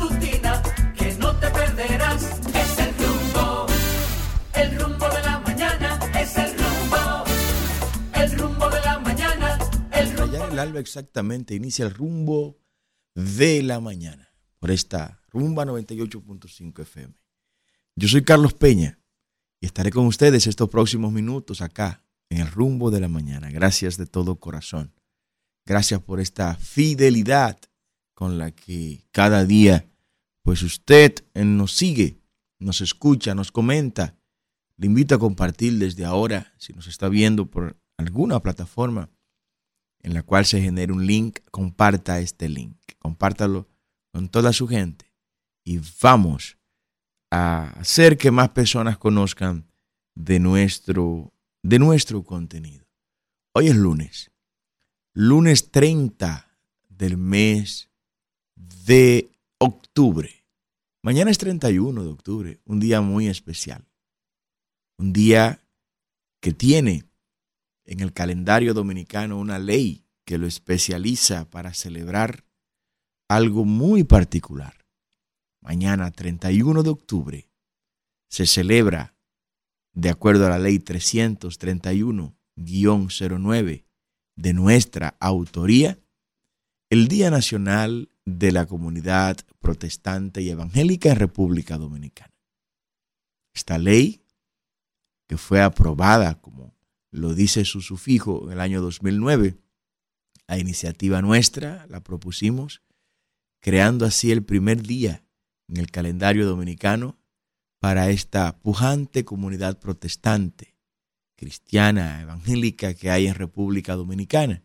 matutina que no te perderás. Es el rumbo, el rumbo de la mañana, es el rumbo, el rumbo de la mañana, el rumbo. Allá en el alba exactamente inicia el rumbo de la mañana por esta rumba 98.5 FM. Yo soy Carlos Peña y estaré con ustedes estos próximos minutos acá en el rumbo de la mañana. Gracias de todo corazón. Gracias por esta fidelidad con la que cada día, pues usted nos sigue, nos escucha, nos comenta. Le invito a compartir desde ahora, si nos está viendo por alguna plataforma en la cual se genere un link, comparta este link, compártalo con toda su gente y vamos a hacer que más personas conozcan de nuestro, de nuestro contenido. Hoy es lunes, lunes 30 del mes de octubre. Mañana es 31 de octubre, un día muy especial. Un día que tiene en el calendario dominicano una ley que lo especializa para celebrar algo muy particular. Mañana, 31 de octubre, se celebra, de acuerdo a la ley 331-09 de nuestra autoría, el Día Nacional de la Comunidad Protestante y Evangélica en República Dominicana. Esta ley, que fue aprobada, como lo dice su sufijo, en el año 2009, a iniciativa nuestra, la propusimos, creando así el primer día en el calendario dominicano para esta pujante comunidad protestante, cristiana, evangélica que hay en República Dominicana.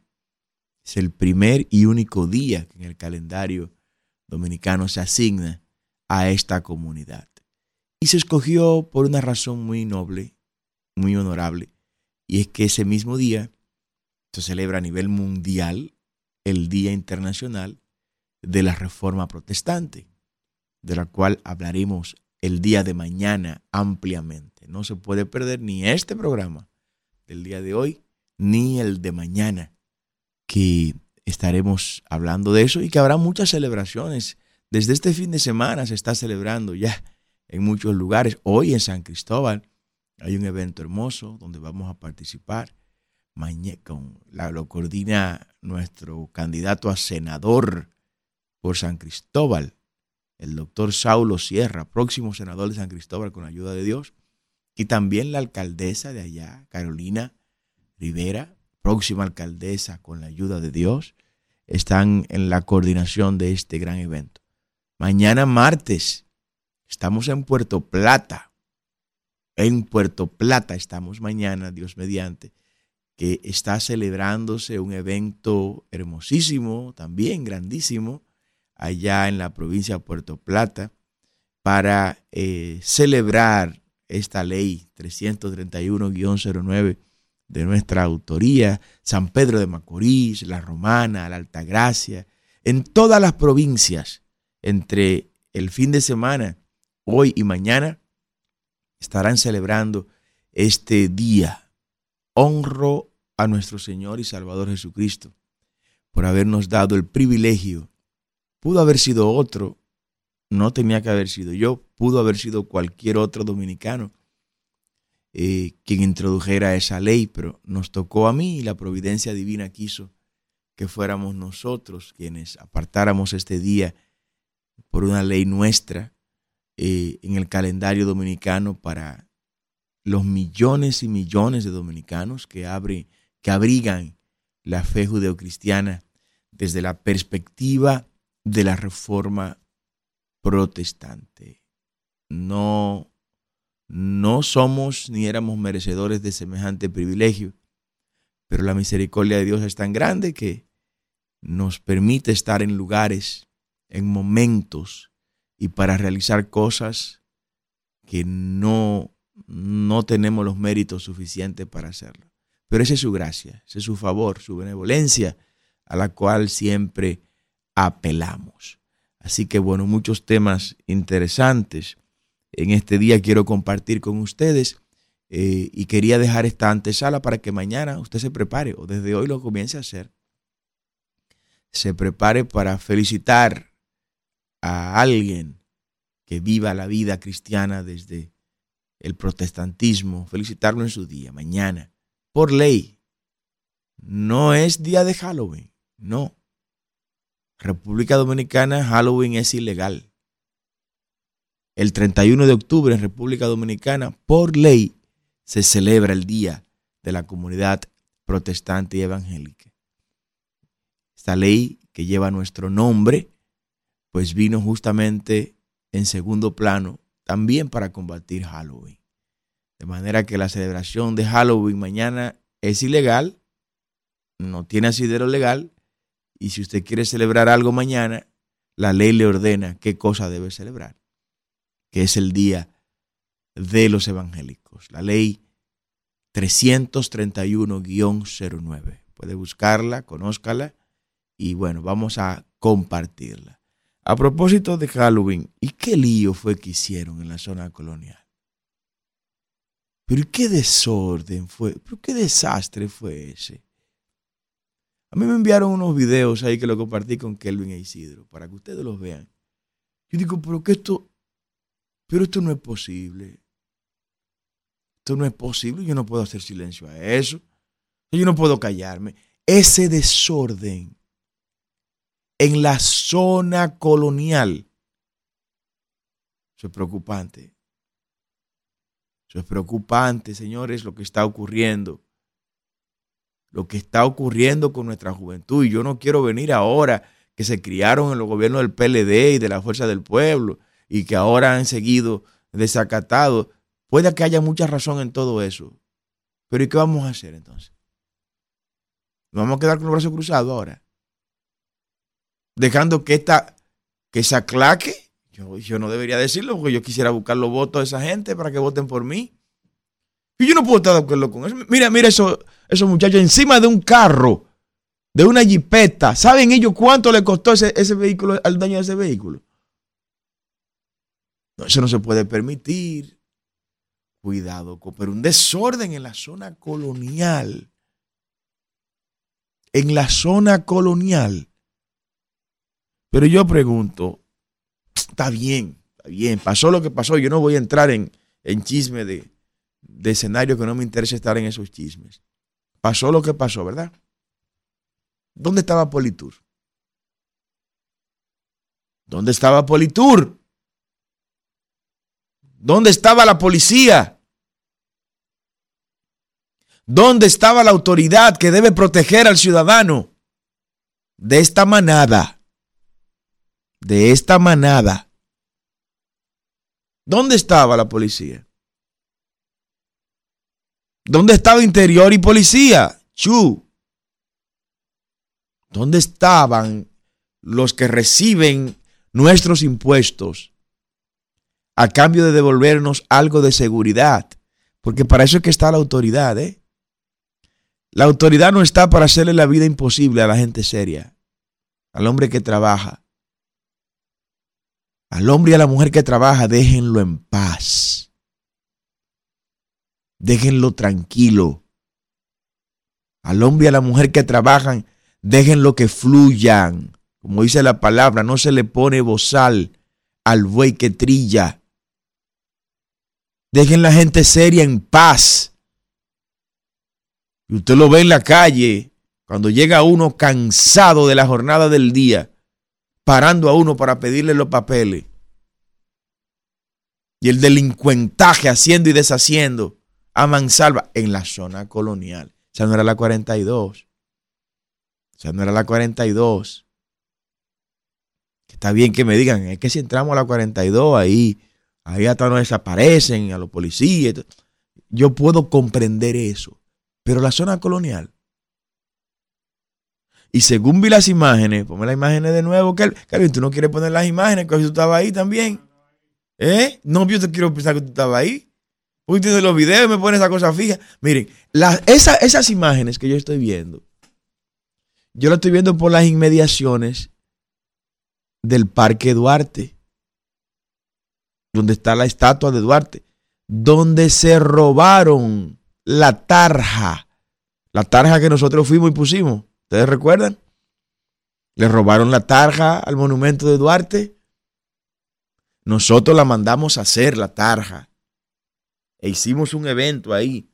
Es el primer y único día que en el calendario dominicano se asigna a esta comunidad. Y se escogió por una razón muy noble, muy honorable, y es que ese mismo día se celebra a nivel mundial el Día Internacional de la Reforma Protestante de la cual hablaremos el día de mañana ampliamente. No se puede perder ni este programa del día de hoy, ni el de mañana, que estaremos hablando de eso y que habrá muchas celebraciones. Desde este fin de semana se está celebrando ya en muchos lugares. Hoy en San Cristóbal hay un evento hermoso donde vamos a participar. Mañana, lo coordina nuestro candidato a senador por San Cristóbal, el doctor Saulo Sierra, próximo senador de San Cristóbal con la ayuda de Dios, y también la alcaldesa de allá, Carolina Rivera, próxima alcaldesa con la ayuda de Dios, están en la coordinación de este gran evento. Mañana martes estamos en Puerto Plata. En Puerto Plata estamos mañana, Dios mediante, que está celebrándose un evento hermosísimo, también grandísimo, allá en la provincia de Puerto Plata para eh, celebrar esta ley 331-09 de nuestra autoría, San Pedro de Macorís, La Romana, La Altagracia, en todas las provincias, entre el fin de semana, hoy y mañana, estarán celebrando este día. Honro a nuestro Señor y Salvador Jesucristo por habernos dado el privilegio Pudo haber sido otro, no tenía que haber sido yo, pudo haber sido cualquier otro dominicano eh, quien introdujera esa ley, pero nos tocó a mí y la providencia divina quiso que fuéramos nosotros quienes apartáramos este día por una ley nuestra eh, en el calendario dominicano para los millones y millones de dominicanos que, abre, que abrigan la fe judeocristiana desde la perspectiva de la reforma protestante. No, no somos ni éramos merecedores de semejante privilegio, pero la misericordia de Dios es tan grande que nos permite estar en lugares, en momentos y para realizar cosas que no, no tenemos los méritos suficientes para hacerlo. Pero esa es su gracia, ese es su favor, su benevolencia, a la cual siempre apelamos. Así que bueno, muchos temas interesantes en este día quiero compartir con ustedes eh, y quería dejar esta antesala para que mañana usted se prepare o desde hoy lo comience a hacer. Se prepare para felicitar a alguien que viva la vida cristiana desde el protestantismo, felicitarlo en su día, mañana, por ley. No es día de Halloween, no. República Dominicana, Halloween es ilegal. El 31 de octubre en República Dominicana, por ley, se celebra el Día de la Comunidad Protestante y Evangélica. Esta ley que lleva nuestro nombre, pues vino justamente en segundo plano también para combatir Halloween. De manera que la celebración de Halloween mañana es ilegal, no tiene asidero legal, y si usted quiere celebrar algo mañana, la ley le ordena qué cosa debe celebrar, que es el día de los evangélicos. La ley 331-09. Puede buscarla, conózcala y bueno, vamos a compartirla. A propósito de Halloween, ¿y qué lío fue que hicieron en la zona colonial? Pero qué desorden fue, pero qué desastre fue ese. A mí me enviaron unos videos ahí que lo compartí con Kelvin e Isidro para que ustedes los vean. Yo digo, pero que esto, pero esto no es posible. Esto no es posible. Yo no puedo hacer silencio a eso. Yo no puedo callarme. Ese desorden en la zona colonial. Eso es preocupante. Eso es preocupante, señores, lo que está ocurriendo. Lo que está ocurriendo con nuestra juventud. Y yo no quiero venir ahora que se criaron en los gobiernos del PLD y de la Fuerza del Pueblo y que ahora han seguido desacatados. Puede que haya mucha razón en todo eso. Pero ¿y qué vamos a hacer entonces? ¿Nos vamos a quedar con los brazos cruzados ahora? dejando que esta, que se aclaque. Yo, yo no debería decirlo porque yo quisiera buscar los votos de esa gente para que voten por mí. Y yo no puedo estar de acuerdo con eso. Mira, mira eso, esos muchachos encima de un carro, de una jipeta. ¿Saben ellos cuánto le costó ese, ese vehículo, al daño de ese vehículo? Eso no se puede permitir. Cuidado, pero un desorden en la zona colonial. En la zona colonial. Pero yo pregunto, está bien, está bien, pasó lo que pasó, yo no voy a entrar en, en chisme de, de escenario que no me interesa estar en esos chismes. Pasó lo que pasó, ¿verdad? ¿Dónde estaba Politur? ¿Dónde estaba Politur? ¿Dónde estaba la policía? ¿Dónde estaba la autoridad que debe proteger al ciudadano de esta manada? de esta manada, ¿dónde estaba la policía? ¿Dónde estaba interior y policía? Chu. ¿Dónde estaban los que reciben nuestros impuestos a cambio de devolvernos algo de seguridad? Porque para eso es que está la autoridad, ¿eh? La autoridad no está para hacerle la vida imposible a la gente seria, al hombre que trabaja. Al hombre y a la mujer que trabaja, déjenlo en paz. Déjenlo tranquilo. Al hombre y a la mujer que trabajan, déjenlo que fluyan. Como dice la palabra, no se le pone bozal al buey que trilla. Dejen la gente seria en paz. Y usted lo ve en la calle, cuando llega uno cansado de la jornada del día parando a uno para pedirle los papeles. Y el delincuentaje haciendo y deshaciendo a mansalva en la zona colonial. Esa no era la 42. Esa no era la 42. Está bien que me digan, es que si entramos a la 42, ahí, ahí hasta nos desaparecen a los policías. Yo puedo comprender eso. Pero la zona colonial y según vi las imágenes, ponme las imágenes de nuevo, Calvin, tú no quieres poner las imágenes, que tú estabas ahí también. ¿Eh? No, yo te quiero pensar que tú estabas ahí. Uy, tienes los videos y me pones esa cosa fija. Miren, esas imágenes que yo estoy viendo, yo las estoy viendo por las inmediaciones del Parque Duarte, donde está la estatua de Duarte, donde se robaron la tarja, la tarja que nosotros fuimos y pusimos. ¿Ustedes recuerdan? Le robaron la tarja al monumento de Duarte. Nosotros la mandamos a hacer, la tarja. E hicimos un evento ahí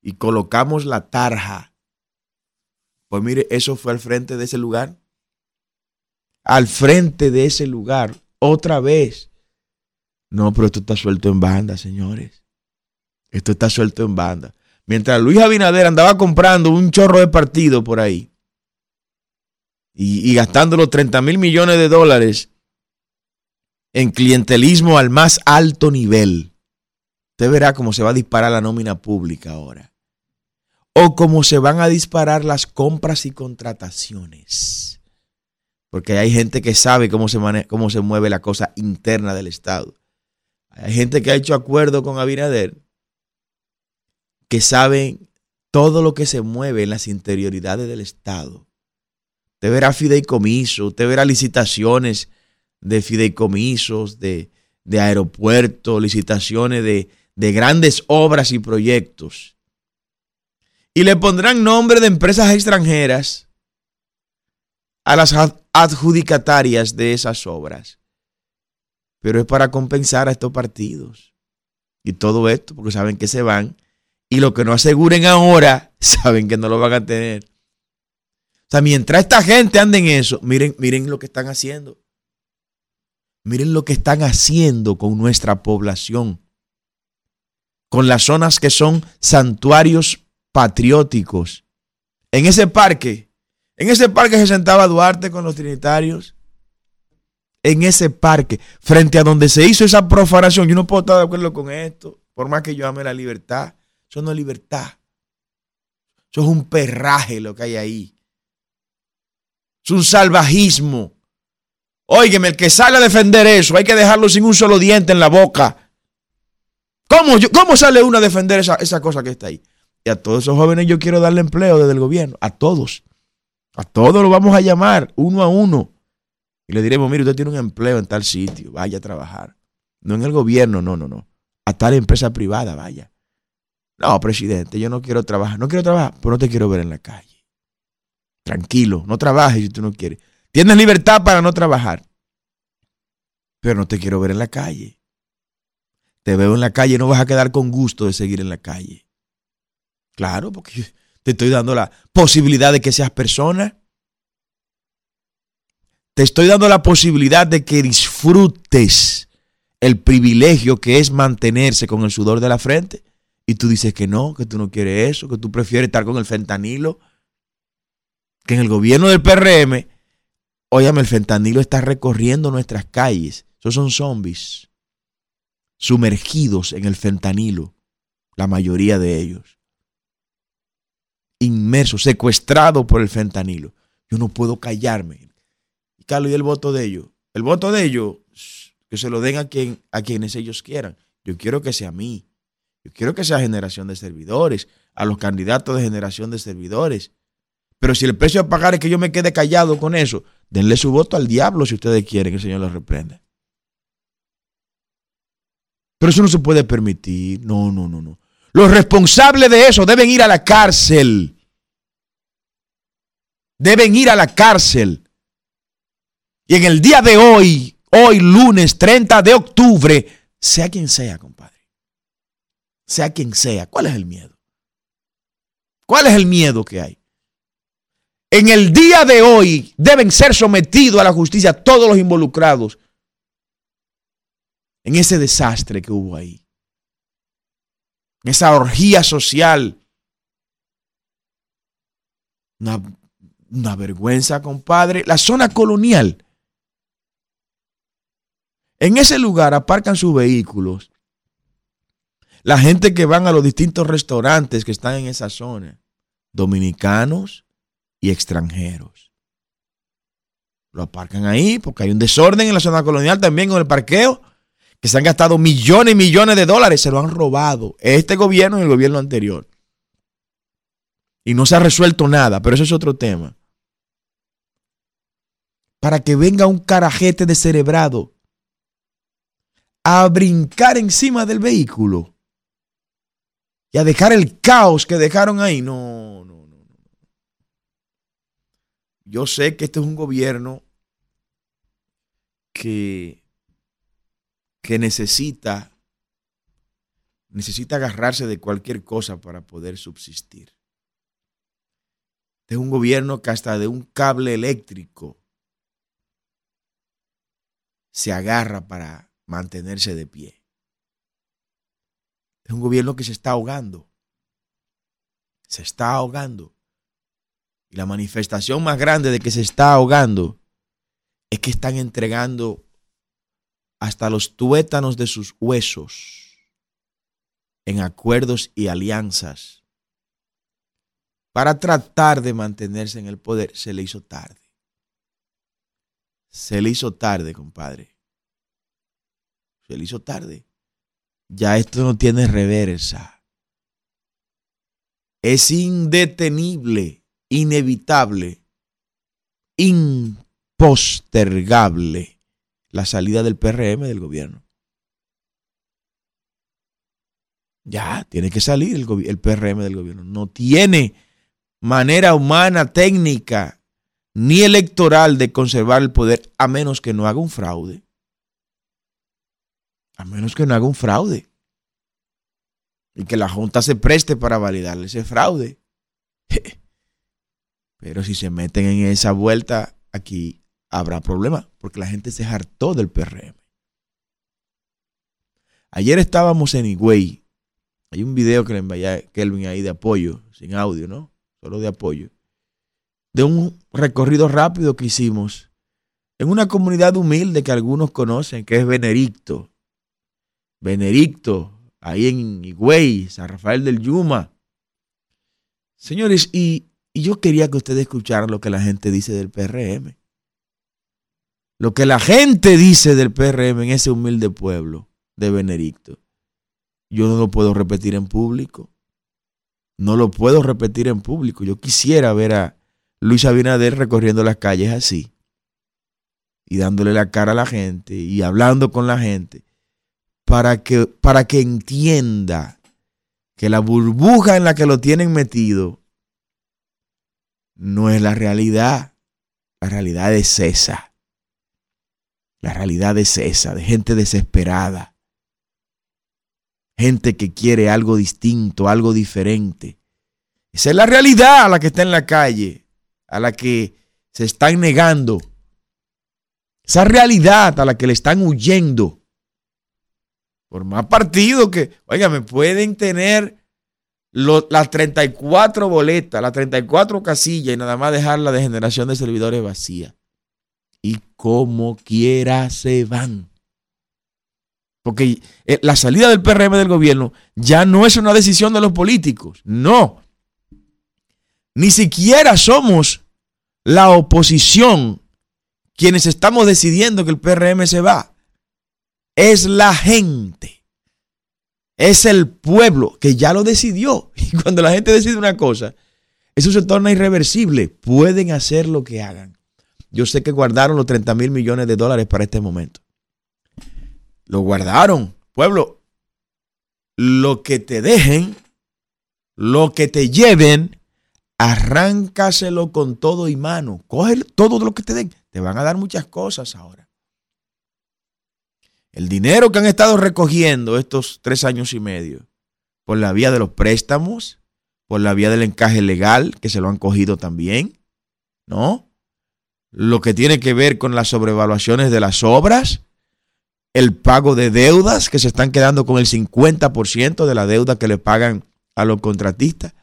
y colocamos la tarja. Pues mire, eso fue al frente de ese lugar. Al frente de ese lugar, otra vez. No, pero esto está suelto en banda, señores. Esto está suelto en banda. Mientras Luis Abinader andaba comprando un chorro de partido por ahí y, gastando los 30 mil millones de dólares en clientelismo al más alto nivel. Usted verá cómo se va a disparar la nómina pública ahora. O cómo se van a disparar las compras y contrataciones. Porque hay gente que sabe cómo se, cómo se mueve la cosa interna del Estado. Hay gente que ha hecho acuerdo con Abinader que saben todo lo que se mueve en las interioridades del Estado. Usted verá fideicomisos, usted verá licitaciones de fideicomisos, de, de aeropuertos, licitaciones de, de grandes obras y proyectos. Y le pondrán nombre de empresas extranjeras a las adjudicatarias de esas obras. Pero es para compensar a estos partidos. Y todo esto, porque saben que se van. Y lo que no aseguren ahora, saben que no lo van a tener. O sea, mientras esta gente ande en eso, miren, miren lo que están haciendo. Miren lo que están haciendo con nuestra población. Con las zonas que son santuarios patrióticos. En ese parque, en ese parque se sentaba Duarte con los trinitarios. En ese parque, frente a donde se hizo esa profanación, yo no puedo estar de acuerdo con esto, por más que yo ame la libertad. Eso no es libertad. Eso es un perraje lo que hay ahí. Es un salvajismo. Óigeme, el que sale a defender eso, hay que dejarlo sin un solo diente en la boca. ¿Cómo, cómo sale uno a defender esa, esa cosa que está ahí? Y a todos esos jóvenes yo quiero darle empleo desde el gobierno. A todos. A todos los vamos a llamar, uno a uno. Y le diremos, mire, usted tiene un empleo en tal sitio, vaya a trabajar. No en el gobierno, no, no, no. A tal empresa privada, vaya. No, presidente, yo no quiero trabajar. No quiero trabajar, pero no te quiero ver en la calle. Tranquilo, no trabajes si tú no quieres. Tienes libertad para no trabajar, pero no te quiero ver en la calle. Te veo en la calle, no vas a quedar con gusto de seguir en la calle. Claro, porque te estoy dando la posibilidad de que seas persona. Te estoy dando la posibilidad de que disfrutes el privilegio que es mantenerse con el sudor de la frente. Y tú dices que no, que tú no quieres eso, que tú prefieres estar con el fentanilo. Que en el gobierno del PRM, óyame, el fentanilo está recorriendo nuestras calles. Esos son zombies sumergidos en el fentanilo, la mayoría de ellos. Inmersos, secuestrados por el fentanilo. Yo no puedo callarme. Carlos, ¿y el voto de ellos? El voto de ellos, que se lo den a, quien, a quienes ellos quieran. Yo quiero que sea a mí. Yo quiero que sea generación de servidores, a los candidatos de generación de servidores. Pero si el precio a pagar es que yo me quede callado con eso, denle su voto al diablo si ustedes quieren que el Señor los reprenda. Pero eso no se puede permitir. No, no, no, no. Los responsables de eso deben ir a la cárcel. Deben ir a la cárcel. Y en el día de hoy, hoy lunes 30 de octubre, sea quien sea, compadre sea quien sea. ¿Cuál es el miedo? ¿Cuál es el miedo que hay? En el día de hoy deben ser sometidos a la justicia todos los involucrados en ese desastre que hubo ahí. En esa orgía social. Una, una vergüenza, compadre. La zona colonial. En ese lugar aparcan sus vehículos la gente que van a los distintos restaurantes que están en esa zona, dominicanos y extranjeros. Lo aparcan ahí porque hay un desorden en la zona colonial también con el parqueo, que se han gastado millones y millones de dólares, se lo han robado este gobierno y el gobierno anterior. Y no se ha resuelto nada, pero eso es otro tema. Para que venga un carajete descerebrado a brincar encima del vehículo y a dejar el caos que dejaron ahí. No, no, no. Yo sé que este es un gobierno que que necesita necesita agarrarse de cualquier cosa para poder subsistir. Este es un gobierno que hasta de un cable eléctrico se agarra para mantenerse de pie. Es un gobierno que se está ahogando. Se está ahogando. Y la manifestación más grande de que se está ahogando es que están entregando hasta los tuétanos de sus huesos en acuerdos y alianzas para tratar de mantenerse en el poder. Se le hizo tarde. Se le hizo tarde, compadre. Se le hizo tarde. Ya esto no tiene reversa. Es indetenible, inevitable, impostergable la salida del PRM del gobierno. Ya, tiene que salir el, el, PRM del gobierno. No tiene manera humana, técnica, ni electoral de conservar el poder, a menos que no haga un fraude. A menos que no haga un fraude. Y que la Junta se preste para validarle ese fraude. Pero si se meten en esa vuelta, aquí habrá problema, porque la gente se hartó del PRM. Ayer estábamos en Higüey. Hay un video que le envié Kelvin ahí de apoyo, sin audio, ¿no? Solo de apoyo. De un recorrido rápido que hicimos en una comunidad humilde que algunos conocen, que es Benedicto. Benedicto, ahí en Higüey, San Rafael del Yuma. Señores, y, y yo quería que ustedes escucharan lo que la gente dice del PRM. Lo que la gente dice del PRM en ese humilde pueblo de Benedicto, yo no lo puedo repetir en público. No lo puedo repetir en público. Yo quisiera ver a Luis Abinader recorriendo las calles así y dándole la cara a la gente y hablando con la gente para que, para que entienda que la burbuja en la que lo tienen metido no es la realidad. La realidad es esa. La realidad es esa, de gente desesperada. Gente que quiere algo distinto, algo diferente. Esa es la realidad a la que está en la calle, a la que se están negando. Esa realidad a la que le están huyendo. Por más partido que, oiga, pueden tener las 34 boletas, las 34 casillas y nada más dejar la de generación de servidores vacía y como quiera se van. Porque eh, la salida del PRM del gobierno ya no es una decisión de los políticos, no. Ni siquiera somos la oposición quienes estamos decidiendo que el PRM se va. Es la gente. Es el pueblo que ya lo decidió. Y cuando la gente decide una cosa, eso se torna irreversible. Pueden hacer lo que hagan. Yo sé que guardaron los 30 mil millones de dólares para este momento. Lo guardaron. Pueblo, lo que te dejen, lo que te lleven, arráncaselo con todo y mano. Coge todo lo que te den. Te van a dar muchas cosas ahora. El dinero que han estado recogiendo estos tres años y medio por la vía de los préstamos, por la vía del encaje legal, que se lo han cogido también, ¿no? lo que tiene que ver con las sobrevaluaciones de las obras, el pago de deudas que se están quedando con el 50% de la deuda que le pagan a los contratistas.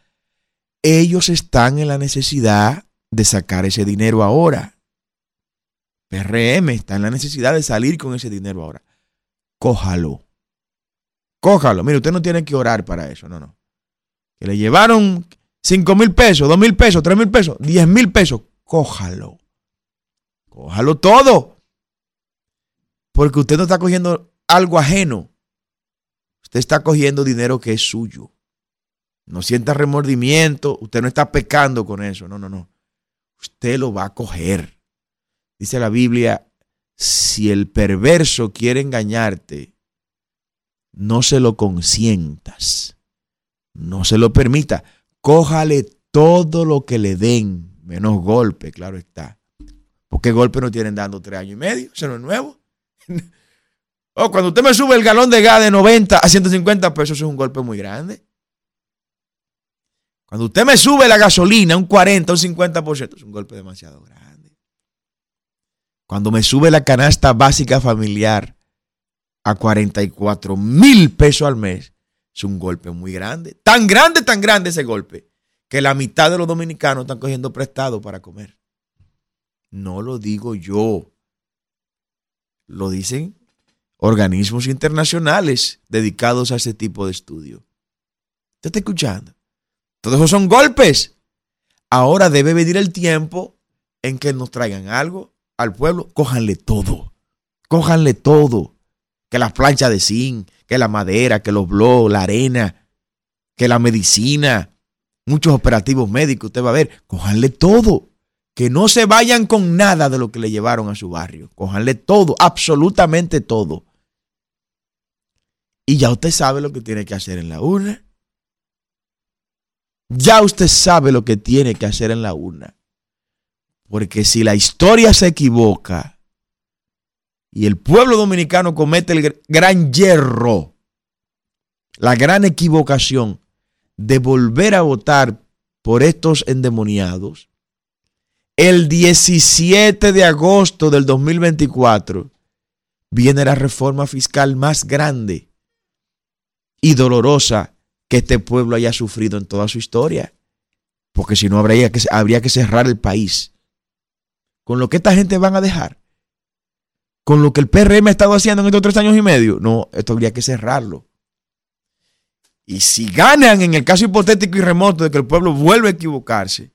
Ellos están en la necesidad de sacar ese dinero ahora. PRM está en la necesidad de salir con ese dinero ahora. Cójalo. Cójalo. Mire, usted no tiene que orar para eso, no, no. Que le llevaron 5 mil pesos, 2 mil pesos, 3 mil pesos, 10 mil pesos. Cójalo. Cójalo todo. Porque usted no está cogiendo algo ajeno. Usted está cogiendo dinero que es suyo. No sienta remordimiento. Usted no está pecando con eso. No, no, no. Usted lo va a coger. Dice la Biblia, si el perverso quiere engañarte, no se lo consientas. No se lo permita. Cójale todo lo que le den, menos golpe, claro está. ¿Por qué golpe no tienen dando tres años y medio? Eso no es nuevo. Oh, cuando usted me sube el galón de gas de 90 a 150 pesos, es un golpe muy grande. Cuando usted me sube la gasolina un 40, un 50%, es un golpe demasiado grande. Cuando me sube la canasta básica familiar a 44 mil pesos al mes, es un golpe muy grande. Tan grande, tan grande ese golpe, que la mitad de los dominicanos están cogiendo prestado para comer. No lo digo yo. Lo dicen organismos internacionales dedicados a ese tipo de estudio. ¿Usted está escuchando? Todos esos son golpes. Ahora debe venir el tiempo en que nos traigan algo al pueblo. Cójanle todo. Cójanle todo. Que las planchas de zinc, que la madera, que los blogs, la arena, que la medicina, muchos operativos médicos. Usted va a ver. Cójanle todo. Que no se vayan con nada de lo que le llevaron a su barrio. Cójanle todo, absolutamente todo. Y ya usted sabe lo que tiene que hacer en la urna. Ya usted sabe lo que tiene que hacer en la urna. Porque si la historia se equivoca y el pueblo dominicano comete el gran hierro, la gran equivocación de volver a votar por estos endemoniados, el 17 de agosto del 2024 viene la reforma fiscal más grande y dolorosa que este pueblo haya sufrido en toda su historia. Porque si no, habría que, habría que cerrar el país. Con lo que esta gente van a dejar. Con lo que el PRM ha estado haciendo en estos tres años y medio. No, esto habría que cerrarlo. Y si ganan en el caso hipotético y remoto de que el pueblo vuelva a equivocarse,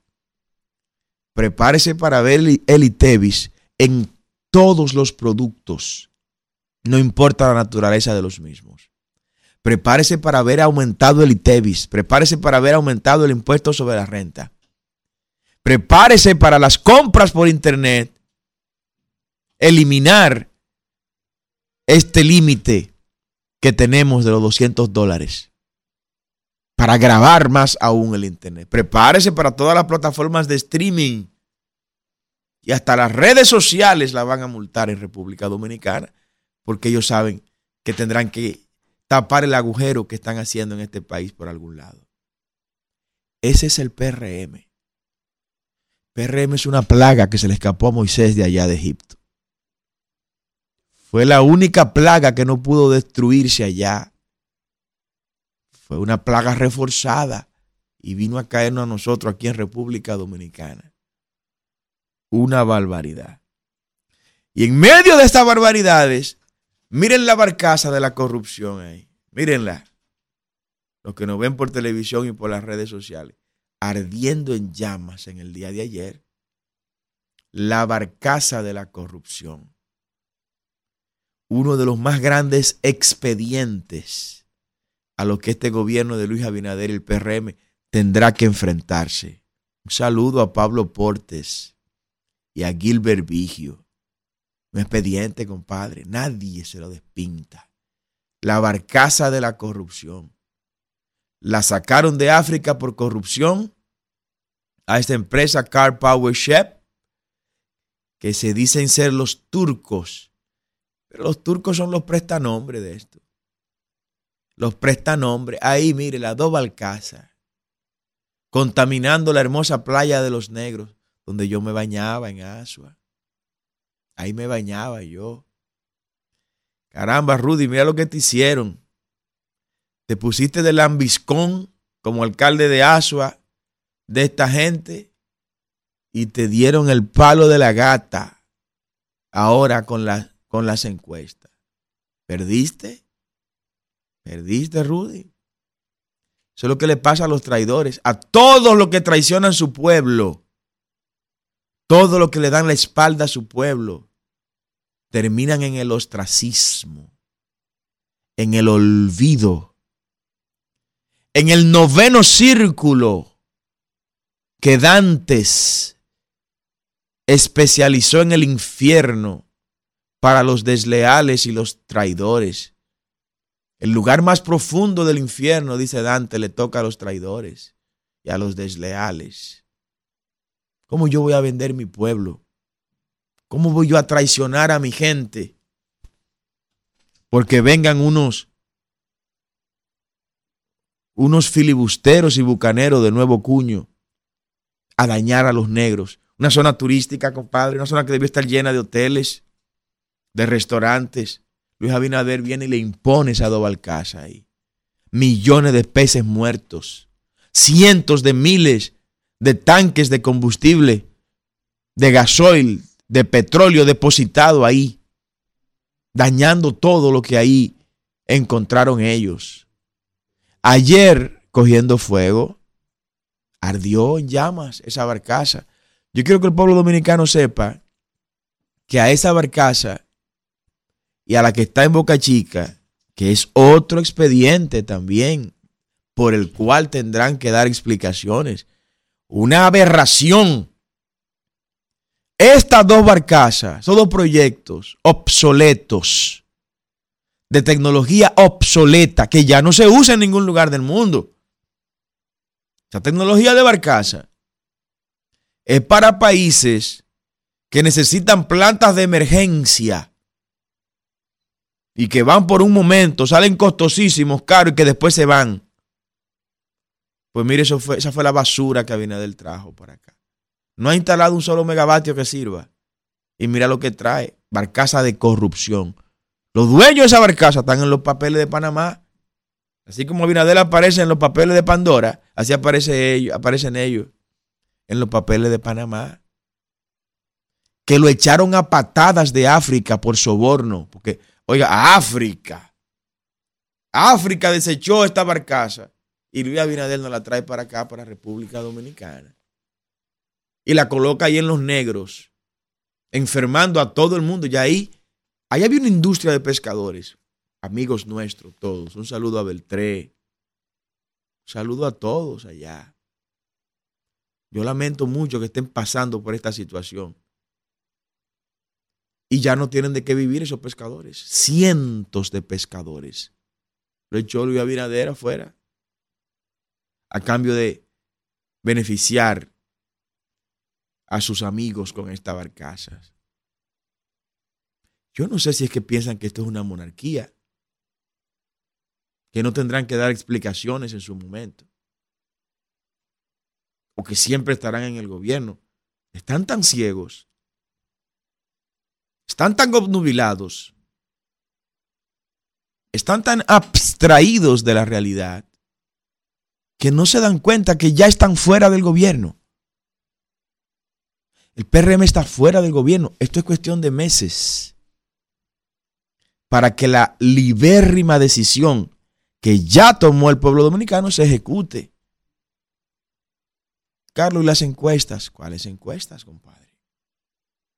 prepárese para ver el ITEVIS en todos los productos. No importa la naturaleza de los mismos. Prepárese para haber aumentado el ITEVIS. Prepárese para haber aumentado el impuesto sobre la renta. Prepárese para las compras por Internet. Eliminar este límite que tenemos de los 200 dólares. Para grabar más aún el Internet. Prepárese para todas las plataformas de streaming. Y hasta las redes sociales la van a multar en República Dominicana. Porque ellos saben que tendrán que tapar el agujero que están haciendo en este país por algún lado. Ese es el PRM. PRM es una plaga que se le escapó a Moisés de allá de Egipto. Fue la única plaga que no pudo destruirse allá. Fue una plaga reforzada y vino a caernos a nosotros aquí en República Dominicana. Una barbaridad. Y en medio de estas barbaridades, Miren la barcaza de la corrupción ahí. Mírenla. Los que nos ven por televisión y por las redes sociales. Ardiendo en llamas en el día de ayer. La barcaza de la corrupción. Uno de los más grandes expedientes a lo que este gobierno de Luis Abinader y el PRM tendrá que enfrentarse. Un saludo a Pablo Portes y a Gilbert Vigio un expediente, compadre. Nadie se lo despinta. La barcaza de la corrupción. La sacaron de África por corrupción a esta empresa Car Power Shep, que se dicen ser los turcos. Pero los turcos son los prestanombres de esto. Los prestanombres. Ahí, mire, las dos barcazas. Contaminando la hermosa playa de los negros, donde yo me bañaba en Asua. Ahí me bañaba yo. Caramba, Rudy, mira lo que te hicieron. Te pusiste de lambiscón como alcalde de Asua de esta gente y te dieron el palo de la gata ahora con, con las encuestas. ¿Perdiste? ¿Perdiste, Rudy? Eso es lo que le pasa a los traidores, a todos los que traicionan su pueblo, todos los que le dan la espalda a su pueblo terminan en el ostracismo, en el olvido, en el noveno círculo que Dantes especializó en el infierno para los desleales y los traidores. El lugar más profundo del infierno, dice Dante, le toca a los traidores y a los desleales. ¿Cómo yo voy a vender mi pueblo? ¿Cómo voy yo a traicionar a mi gente? porque vengan unos unos filibusteros y bucaneros de nuevo cuño a dañar a los negros. Una zona turística, compadre, una zona que debe estar llena de hoteles, de restaurantes. Luis Abinader viene y le impone esa casa ahí. Millones de peces muertos, cientos de miles de tanques de combustible, de gasoil, de petróleo depositado ahí, dañando todo lo que ahí encontraron ellos. Ayer, cogiendo fuego, ardió en llamas esa barcaza. Yo quiero que el pueblo dominicano sepa que a esa barcaza y a la que está en Boca Chica, que es otro expediente también por el cual tendrán que dar explicaciones. Una aberración. Estas dos barcazas son dos proyectos obsoletos de tecnología obsoleta que ya no se usa en ningún lugar del mundo. Esa tecnología de barcaza es para países que necesitan plantas de emergencia y que van por un momento, salen costosísimos, caros y que después se van. Pues mire, eso fue, esa fue la basura que del trajo para acá. No ha instalado un solo megavatio que sirva. Y mira lo que trae, barcaza de corrupción. Los dueños de esa barcaza están en los papeles de Panamá. Así como Abinadel aparece en los papeles de Pandora, así aparece ellos, aparecen ellos en los papeles de Panamá. Que lo echaron a patadas de África por soborno. Porque, oiga, África. África desechó esta barcaza. Y Luis Abinadel nos la trae para acá, para República Dominicana. Y la coloca ahí en los negros, enfermando a todo el mundo. Y ahí Allá había una industria de pescadores, amigos nuestros todos. Un saludo a Beltré. Un saludo a todos allá. Yo lamento mucho que estén pasando por esta situación. Y ya no tienen de qué vivir esos pescadores. Cientos de pescadores. Lo echó Luis Abinader afuera. A cambio de beneficiar a sus amigos con estas barcazas. Yo no sé si es que piensan que esto es una monarquía, que no tendrán que dar explicaciones en su momento, o que siempre estarán en el gobierno. Están tan ciegos, están tan obnubilados, están tan abstraídos de la realidad, que no se dan cuenta que ya están fuera del gobierno. El PRM está fuera del gobierno. Esto es cuestión de meses para que la libérrima decisión que ya tomó el pueblo dominicano se ejecute. Carlos, ¿y las encuestas? ¿Cuáles encuestas, compadre?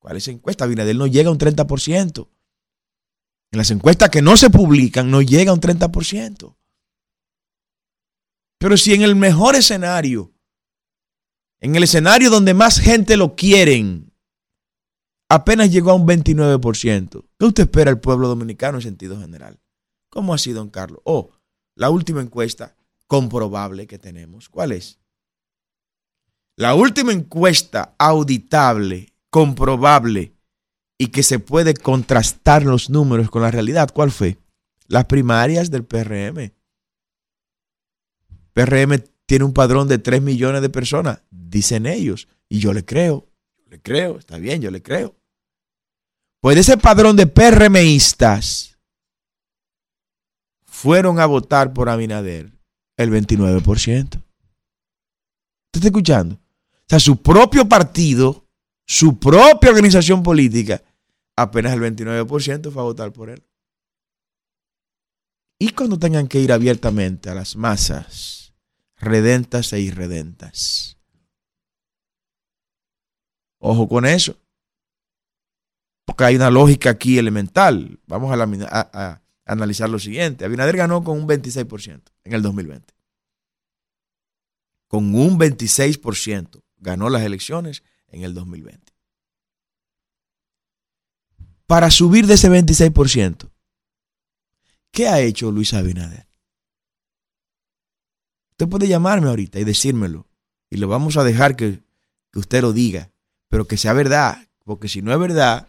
¿Cuáles encuestas? Binadel no llega a un 30%. En las encuestas que no se publican no llega a un 30%. Pero si en el mejor escenario, en el escenario donde más gente lo quieren, apenas llegó a un 29%. ¿Qué usted espera el pueblo dominicano en sentido general? ¿Cómo sido, don Carlos? Oh, la última encuesta comprobable que tenemos. ¿Cuál es? La última encuesta auditable, comprobable y que se puede contrastar los números con la realidad, ¿cuál fue? Las primarias del PRM. PRM tiene un padrón de 3 millones de personas, dicen ellos, y yo le creo le creo, está bien, yo le creo. Pues ese padrón de PRMistas fueron a votar por Abinader el 29%. ¿Usted está escuchando? O sea, su propio partido, su propia organización política, apenas el 29% fue a votar por él. Y cuando tengan que ir abiertamente a las masas, redentas e irredentas, Ojo con eso. Porque hay una lógica aquí elemental. Vamos a, analizar lo siguiente. Abinader ganó con un 26% en el 2020. Con un 26% ganó las elecciones en el 2020. Para subir de ese 26%, ¿qué ha hecho Luis Abinader? Usted puede llamarme ahorita y decírmelo. Y lo vamos a dejar que, que usted lo diga pero que sea verdad, porque si no es verdad,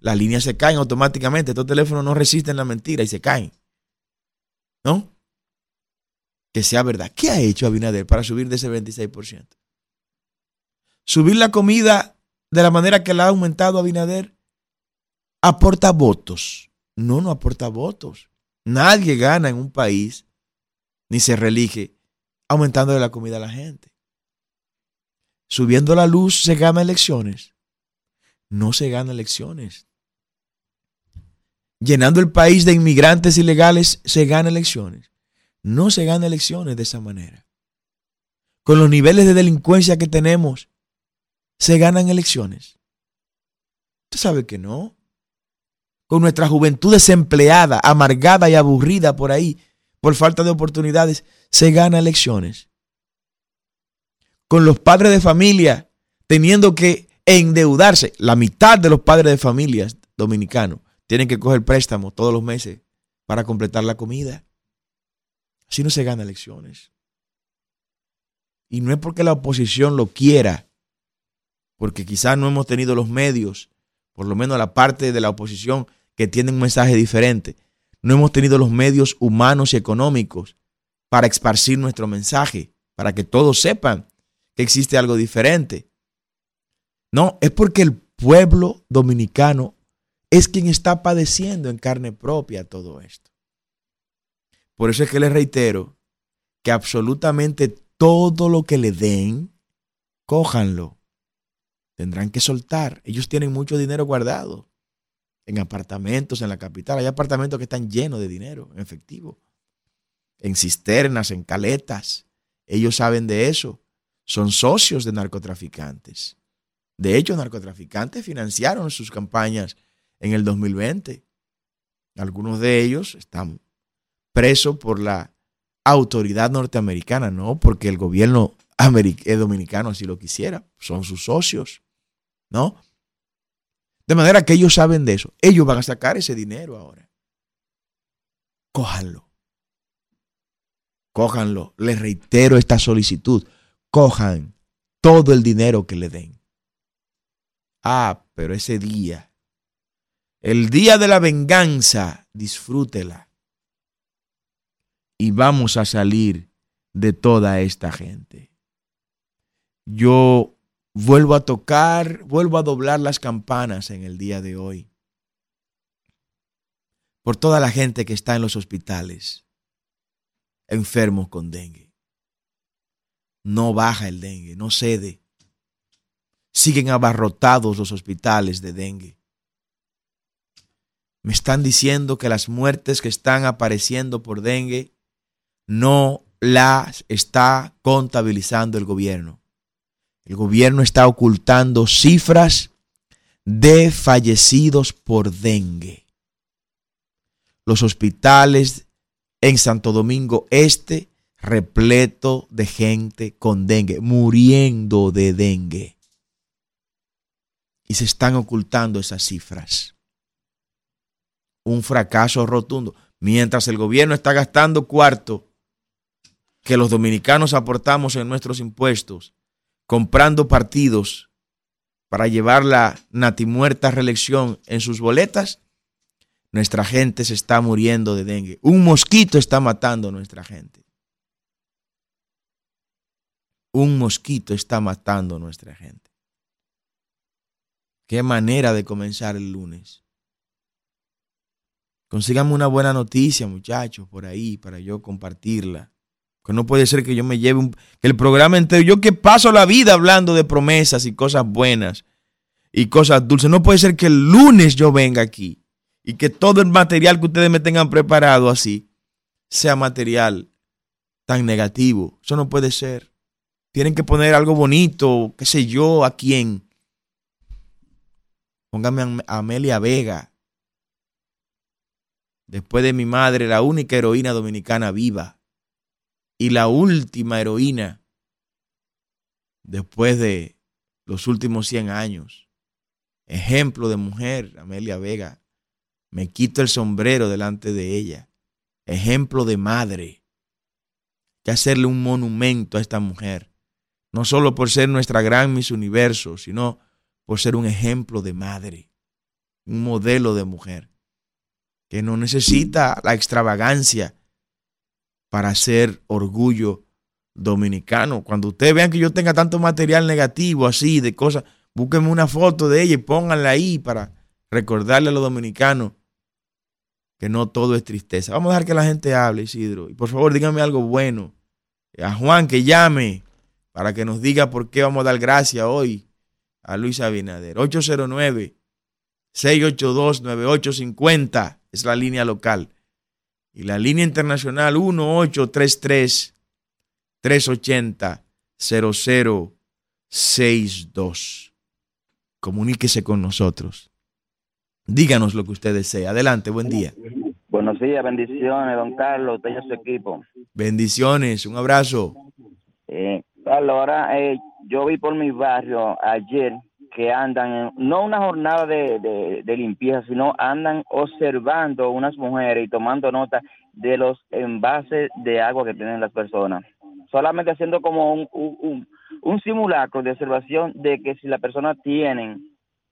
las líneas se caen automáticamente. Estos teléfonos no resisten la mentira y se caen. ¿No? Que sea verdad. ¿Qué ha hecho Abinader para subir de ese 26%? Subir la comida de la manera que la ha aumentado Abinader aporta votos. No, no aporta votos. Nadie gana en un país ni se relige aumentando la comida a la gente. Subiendo la luz se gana elecciones. No se gana elecciones. Llenando el país de inmigrantes ilegales se gana elecciones. No se gana elecciones de esa manera. Con los niveles de delincuencia que tenemos, se ganan elecciones. Usted sabe que no. Con nuestra juventud desempleada, amargada y aburrida por ahí, por falta de oportunidades, se gana elecciones. Con los padres de familia teniendo que endeudarse, la mitad de los padres de familias dominicanos tienen que coger préstamos todos los meses para completar la comida. Así no se gana elecciones. Y no es porque la oposición lo quiera, porque quizás no hemos tenido los medios, por lo menos la parte de la oposición que tiene un mensaje diferente, no hemos tenido los medios humanos y económicos para esparcir nuestro mensaje, para que todos sepan que existe algo diferente. No, es porque el pueblo dominicano es quien está padeciendo en carne propia todo esto. Por eso es que les reitero que absolutamente todo lo que le den, cójanlo. Tendrán que soltar. Ellos tienen mucho dinero guardado en apartamentos en la capital. Hay apartamentos que están llenos de dinero en efectivo, en cisternas, en caletas. Ellos saben de eso. Son socios de narcotraficantes. De hecho, narcotraficantes financiaron sus campañas en el 2020. Algunos de ellos están presos por la autoridad norteamericana, no porque el gobierno dominicano así lo quisiera. Son sus socios, ¿no? De manera que ellos saben de eso. Ellos van a sacar ese dinero ahora. Cójanlo. Cójanlo. Les reitero esta solicitud. Cojan todo el dinero que le den. Ah, pero ese día, el día de la venganza, disfrútela. Y vamos a salir de toda esta gente. Yo vuelvo a tocar, vuelvo a doblar las campanas en el día de hoy. Por toda la gente que está en los hospitales, enfermos con dengue. No baja el dengue, no cede. Siguen abarrotados los hospitales de dengue. Me están diciendo que las muertes que están apareciendo por dengue no las está contabilizando el gobierno. El gobierno está ocultando cifras de fallecidos por dengue. Los hospitales en Santo Domingo Este repleto de gente con dengue, muriendo de dengue. Y se están ocultando esas cifras. Un fracaso rotundo. Mientras el gobierno está gastando cuarto que los dominicanos aportamos en nuestros impuestos comprando partidos para llevar la natimuerta reelección en sus boletas, nuestra gente se está muriendo de dengue. Un mosquito está matando a nuestra gente. Un mosquito está matando a nuestra gente. Qué manera de comenzar el lunes. Consíganme una buena noticia, muchachos, por ahí, para yo compartirla. Que no puede ser que yo me lleve un, el programa entero, yo que paso la vida hablando de promesas y cosas buenas y cosas dulces. No puede ser que el lunes yo venga aquí y que todo el material que ustedes me tengan preparado así sea material tan negativo. Eso no puede ser. Tienen que poner algo bonito, qué sé yo, a quién. Póngame a Amelia Vega. Después de mi madre, la única heroína dominicana viva y la última heroína después de los últimos 100 años. Ejemplo de mujer, Amelia Vega. Me quito el sombrero delante de ella. Ejemplo de madre. que hacerle un monumento a esta mujer. No solo por ser nuestra gran Miss Universo, sino por ser un ejemplo de madre. un modelo de mujer que no necesita la extravagancia para ser orgullo dominicano. Cuando ustedes vean que yo tenga tanto material negativo así, de cosas, búsquenme una foto de ella y pónganla ahí para recordarle a los dominicanos que no todo es tristeza. Vamos a dejar que la gente hable, Isidro. Y por favor, díganme algo bueno. A Juan que llame para que nos diga por qué vamos a dar gracias hoy a Luis Abinader. 809-682-9850 es la línea local. Y la línea internacional 1833-380-0062. Comuníquese con nosotros. Díganos lo que usted desea. Adelante, buen día. Buenos días, bendiciones, don Carlos, usted y su equipo. Bendiciones, un abrazo. Eh, Ahora eh, yo vi por mi barrio ayer que andan, no una jornada de, de, limpieza, sino andan observando unas mujeres y tomando nota de los envases de agua que tienen las personas. Solamente haciendo como un, un, un- simulacro de observación de que si las personas tienen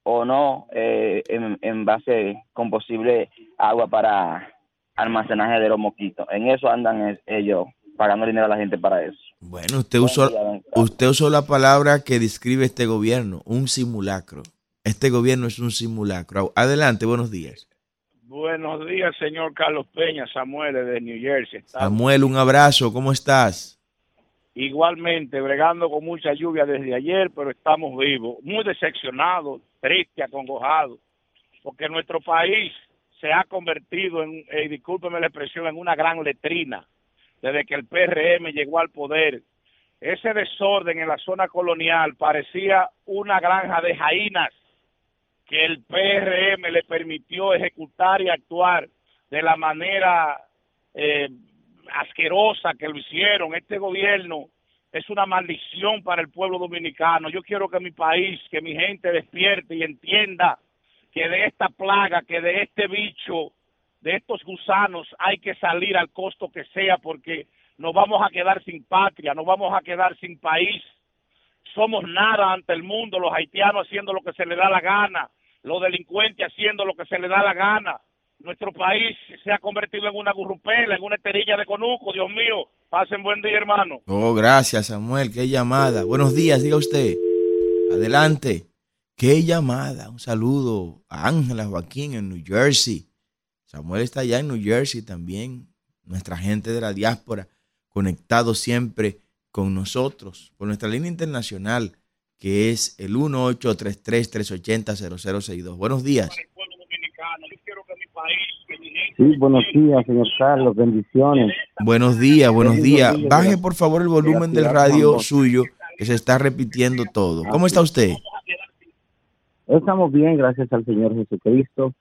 o no eh, en, envase con posible agua para almacenaje de los mosquitos. En eso andan es- ellos pagando dinero a la gente para eso. Bueno, usted usó, usted usó la palabra que describe este gobierno, un simulacro. Este gobierno es un simulacro. Adelante, buenos días. Buenos días, señor Carlos Peña, Samuel de New Jersey. Samuel, un abrazo, ¿cómo estás? igualmente bregando con mucha lluvia desde ayer, pero estamos vivos, muy decepcionados, tristes, acongojados, porque nuestro país se ha convertido en, eh, discúlpeme la expresión, en una gran letrina desde que el PRM llegó al poder. Ese desorden en la zona colonial parecía una granja de jainas que el PRM le permitió ejecutar y actuar de la manera eh, asquerosa que lo hicieron. Este gobierno es una maldición para el pueblo dominicano. Yo quiero que mi país, que mi gente despierte y entienda que de esta plaga, que de este bicho, de estos gusanos, hay que salir al costo que sea porque nos vamos a quedar sin patria, nos vamos a quedar sin país. Somos nada ante el mundo, los haitianos haciendo lo que se les da la gana, los delincuentes haciendo lo que se les da la gana. Nuestro país se ha convertido en una gurrupela, en una esterilla de conuco, Dios mío. Pasen buen día, hermano. Oh, gracias, Samuel. Qué llamada. Buenos días, diga usted. Adelante. Qué llamada. Un saludo a Ángela Joaquín en New Jersey. Samuel está allá en New Jersey también. Nuestra gente de la diáspora conectado siempre con nosotros por nuestra línea internacional que es el 1833-380-0062. Buenos días. Sí, buenos días, señor Carlos, bendiciones. Buenos días, buenos días. Baje por favor el volumen del radio suyo que se está repitiendo todo. ¿Cómo está usted? Estamos bien, gracias al Señor Jesucristo.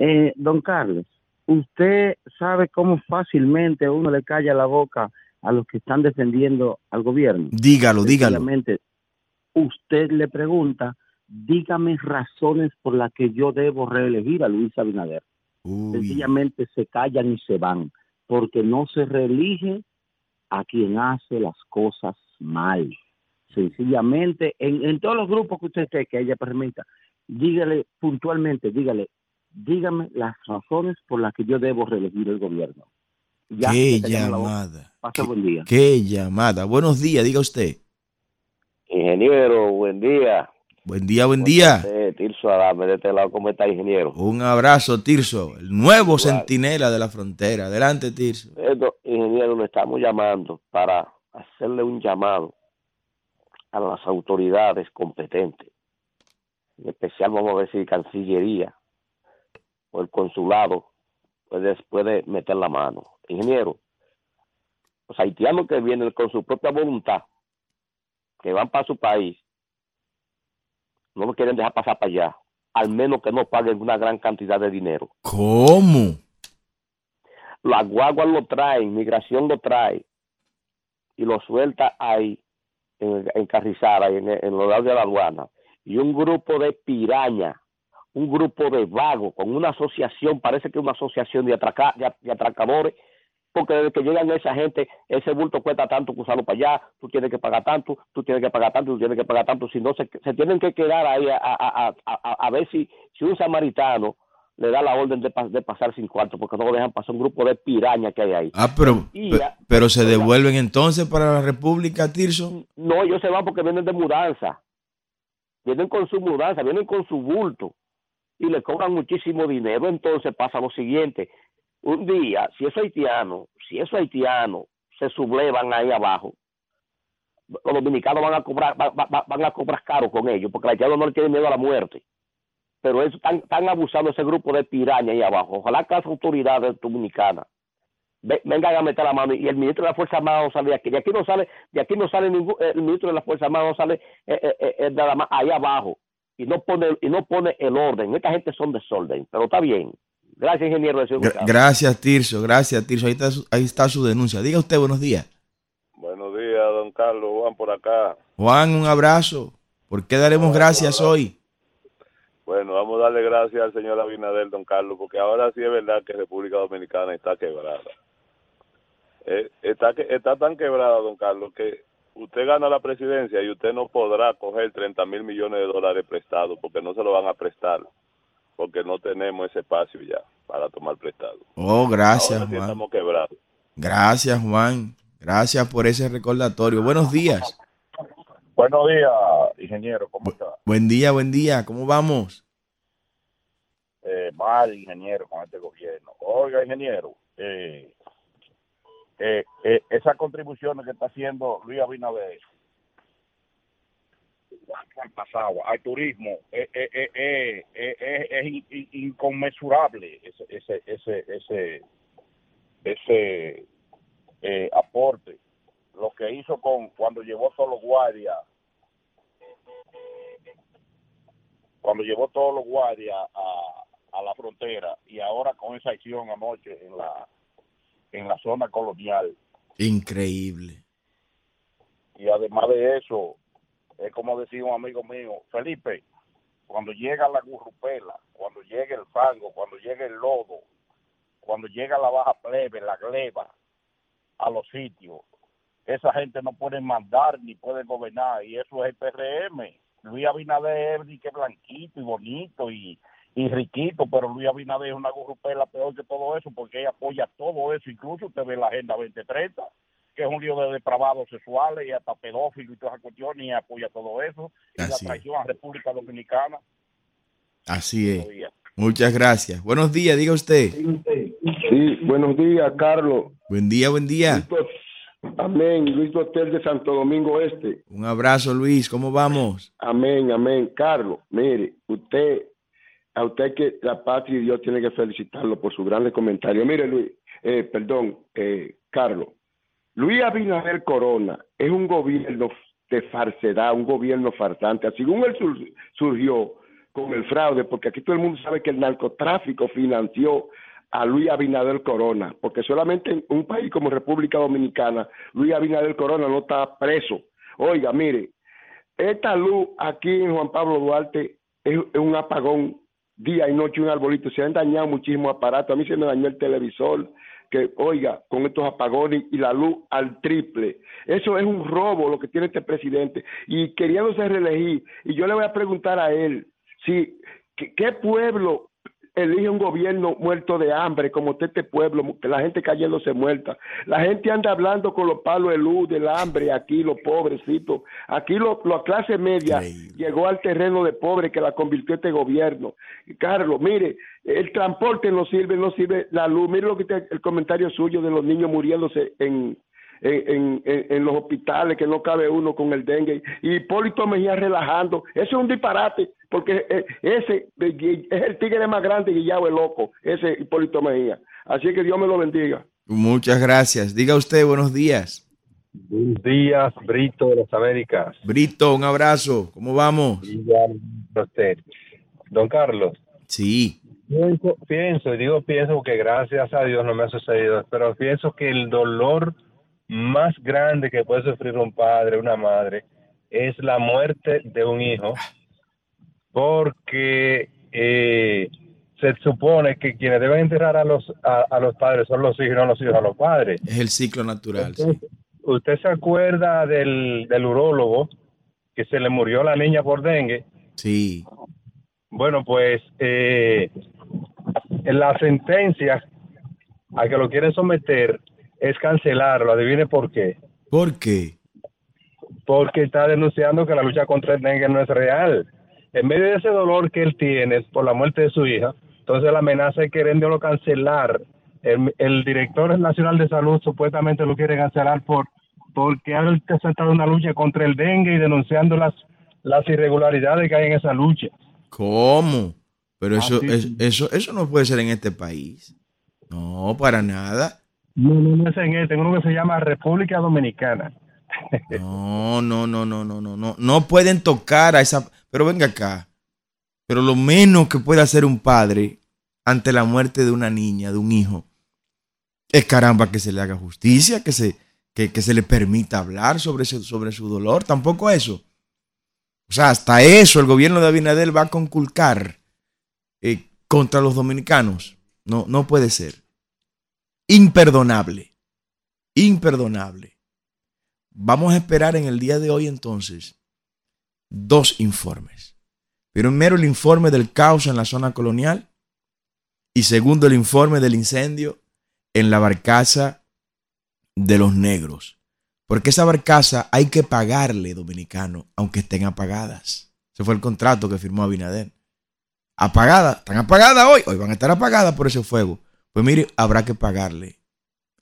Eh, don Carlos, usted sabe cómo fácilmente uno le calla la boca a los que están defendiendo al gobierno. Dígalo, dígalo. Usted le pregunta, dígame razones por las que yo debo reelegir a Luis Abinader. Uy, Sencillamente se callan y se van, porque no se reelige a quien hace las cosas mal. Sencillamente, en, en todos los grupos que usted esté, que ella permita, dígale puntualmente, dígale, dígame las razones por las que yo debo reelegir el gobierno. Ya, qué llamada. Pase Qué, buen día. qué llamada. Buenos días, diga usted. Ingeniero, buen día. Buen día, buen día. Tirso Adame, de este lado, ¿cómo está, ingeniero? Un abrazo, Tirso, el nuevo Igual. centinela de la frontera. Adelante, Tirso. Esto, ingeniero, lo estamos llamando para hacerle un llamado a las autoridades competentes. En especial, vamos a ver si Cancillería o el consulado puede, puede meter la mano. Ingeniero, los haitianos que vienen con su propia voluntad, que van para su país, no lo quieren dejar pasar para allá, al menos que no paguen una gran cantidad de dinero. ¿Cómo? las guaguas lo traen, migración lo trae y lo suelta ahí en, en Carrizada, en, en los lados de la aduana. Y un grupo de piraña, un grupo de vagos con una asociación, parece que una asociación de, atraca, de, de atracadores, porque desde que llegan esa gente, ese bulto cuesta tanto que usarlo para allá, tú tienes que pagar tanto, tú tienes que pagar tanto, tú tienes que pagar tanto, si no se, se tienen que quedar ahí a, a, a, a, a ver si, si un samaritano le da la orden de, pas- de pasar sin cuarto, porque no lo dejan pasar un grupo de pirañas que hay ahí. Ah, pero, ya- pero se devuelven entonces para la República, Tirso. No, ellos se van porque vienen de mudanza. Vienen con su mudanza, vienen con su bulto y le cobran muchísimo dinero. Entonces pasa lo siguiente. Un día, si esos haitianos, si esos haitianos se sublevan ahí abajo, los dominicanos van a cobrar, va- va- va- van a cobrar caro con ellos, porque los haitianos no le tienen miedo a la muerte. Pero es, están, están abusando ese grupo de piraña ahí abajo. Ojalá que las autoridades dominicanas ve- vengan a meter la mano y el ministro de la Fuerza Armada no sale de aquí. De aquí no sale, de aquí no sale ningún, el ministro de la Fuerza Armada no sale eh, eh, eh, eh, nada más ahí abajo y no pone y no pone el orden. Esta gente son desorden, pero está bien. Gracias, ingeniero. Gra- gracias, Tirso, gracias, Tirso. Ahí está, su, ahí está su denuncia. Diga usted buenos días. Buenos días, don Carlos. Juan por acá. Juan, un abrazo. ¿Por qué daremos gracias hoy? Bueno, vamos a darle gracias al señor Abinader, don Carlos, porque ahora sí es verdad que República Dominicana está quebrada. Eh, está, que- está tan quebrada, don Carlos, que usted gana la presidencia y usted no podrá coger 30 mil millones de dólares prestados porque no se lo van a prestar, porque no tenemos ese espacio ya para tomar prestado. Oh, gracias, ahora sí Juan. estamos quebrados. Gracias, Juan. Gracias por ese recordatorio. Buenos días. Buenos días, ingeniero, ¿cómo está? Buen día, buen día. ¿Cómo vamos? Eh, mal, ingeniero, con este gobierno. Oiga, ingeniero, eh, eh, eh, esas contribuciones que está haciendo Luis Abinader al pasado, al turismo, eh, eh, eh, eh, eh, eh, es in- inconmensurable ese, ese, ese, ese, ese eh, aporte. Lo que hizo con cuando llevó todos los guardias cuando llevó todos los guardias a, a la frontera y ahora con esa acción anoche en la en la zona colonial Increíble. y además de eso es como decía un amigo mío Felipe cuando llega la gurrupela cuando llega el fango cuando llega el lodo cuando llega la baja plebe la gleba a los sitios esa gente no puede mandar ni puede gobernar y eso es el PRM Luis Abinader es que blanquito y bonito y, y riquito, pero Luis Abinader es una gurrupela peor que todo eso porque ella apoya todo eso, incluso usted ve la Agenda 2030, que es un lío de depravados sexuales y hasta pedófilos y todas esas cuestiones, y ella apoya todo eso, y Así la es. traición a República Dominicana. Así es. Muchas gracias. Buenos días, diga usted. Sí, buenos días, Carlos. Buen día, buen día. Amén. Luis Hotel de Santo Domingo Este. Un abrazo, Luis. ¿Cómo vamos? Amén, amén. Carlos, mire, usted, a usted que la patria y Dios tiene que felicitarlo por su grande comentario. Mire, Luis, eh, perdón, eh, Carlos. Luis Abinader Corona es un gobierno de falsedad, un gobierno farsante. Como él sur- surgió con el fraude, porque aquí todo el mundo sabe que el narcotráfico financió a Luis Abinader Corona, porque solamente en un país como República Dominicana, Luis Abinader Corona no está preso. Oiga, mire, esta luz aquí en Juan Pablo Duarte es un apagón día y noche, un arbolito. Se han dañado muchísimos aparatos. A mí se me dañó el televisor, que oiga, con estos apagones y la luz al triple. Eso es un robo lo que tiene este presidente. Y queriéndose reelegir, y yo le voy a preguntar a él, si, ¿qué, qué pueblo elige un gobierno muerto de hambre como está este pueblo, que la gente cayéndose muerta. La gente anda hablando con los palos de luz, del hambre, aquí los pobrecitos. Aquí lo- la clase media llegó al terreno de pobre que la convirtió este gobierno. Carlos, mire, el transporte no sirve, no sirve la luz. Mire lo que te- el comentario suyo de los niños muriéndose en, en, en- en- en los hospitales, que no cabe uno con el dengue. Y Hipólito Mejía relajando. Eso es un disparate, porque eh, ese es el tigre más grande que ya el loco, ese Hipólito Mejía. Así que Dios me lo bendiga. Muchas gracias. Diga usted buenos días. Buenos días, Brito de las Américas. Brito, un abrazo. ¿Cómo vamos? Usted. Don Carlos, Sí. pienso, pienso, y digo pienso porque gracias a Dios no me ha sucedido, pero pienso que el dolor más grande que puede sufrir un padre, una madre, es la muerte de un hijo, porque eh, se supone que quienes deben enterrar a los a, a los padres son los hijos no los hijos a los padres. Es el ciclo natural. sí. Usted, se acuerda del, del urólogo que se le murió la niña por dengue. Sí. Bueno, pues eh, en la sentencia a que lo quieren someter es cancelarlo. Adivine por qué. ¿Por qué? Porque está denunciando que la lucha contra el dengue no es real. En medio de ese dolor que él tiene por la muerte de su hija, entonces la amenaza es queriéndolo cancelar. El, el director nacional de salud supuestamente lo quiere cancelar por porque ha presentado una lucha contra el dengue y denunciando las, las irregularidades que hay en esa lucha. ¿Cómo? Pero eso, Ah, sí, es- sí. eso, eso no puede ser en este país. No, para nada. No, no, no es en este, en uno que se llama República Dominicana. No, no, no, no, no, no, no. No pueden tocar a esa. Pero venga acá. Pero lo menos que puede hacer un padre ante la muerte de una niña, de un hijo, es caramba que se le haga justicia, que se, que, que se le permita hablar sobre, sobre su dolor. Tampoco eso. O sea, hasta eso el gobierno de Abinader va a conculcar eh, contra los dominicanos. No, no puede ser. Imperdonable. Imperdonable. Vamos a esperar en el día de hoy entonces dos informes. Primero el informe del caos en la zona colonial y segundo el informe del incendio en la barcaza de los negros. Porque esa barcaza hay que pagarle, dominicano, aunque estén apagadas. Ese fue el contrato que firmó Abinader. Apagadas, están apagadas hoy, hoy van a estar apagadas por ese fuego. Pues mire, habrá que pagarle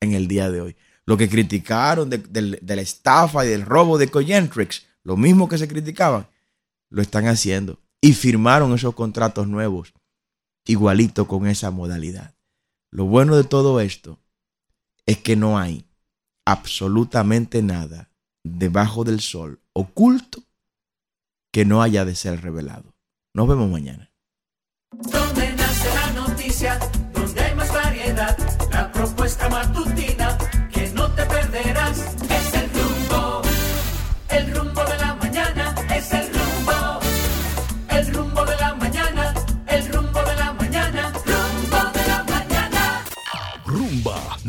en el día de hoy. Lo que criticaron de, de la estafa y del robo de Coyentrix, lo mismo que se criticaban, lo están haciendo. Y firmaron esos contratos nuevos, igualito con esa modalidad. Lo bueno de todo esto es que no hay absolutamente nada debajo del sol oculto que no haya de ser revelado. Nos vemos mañana.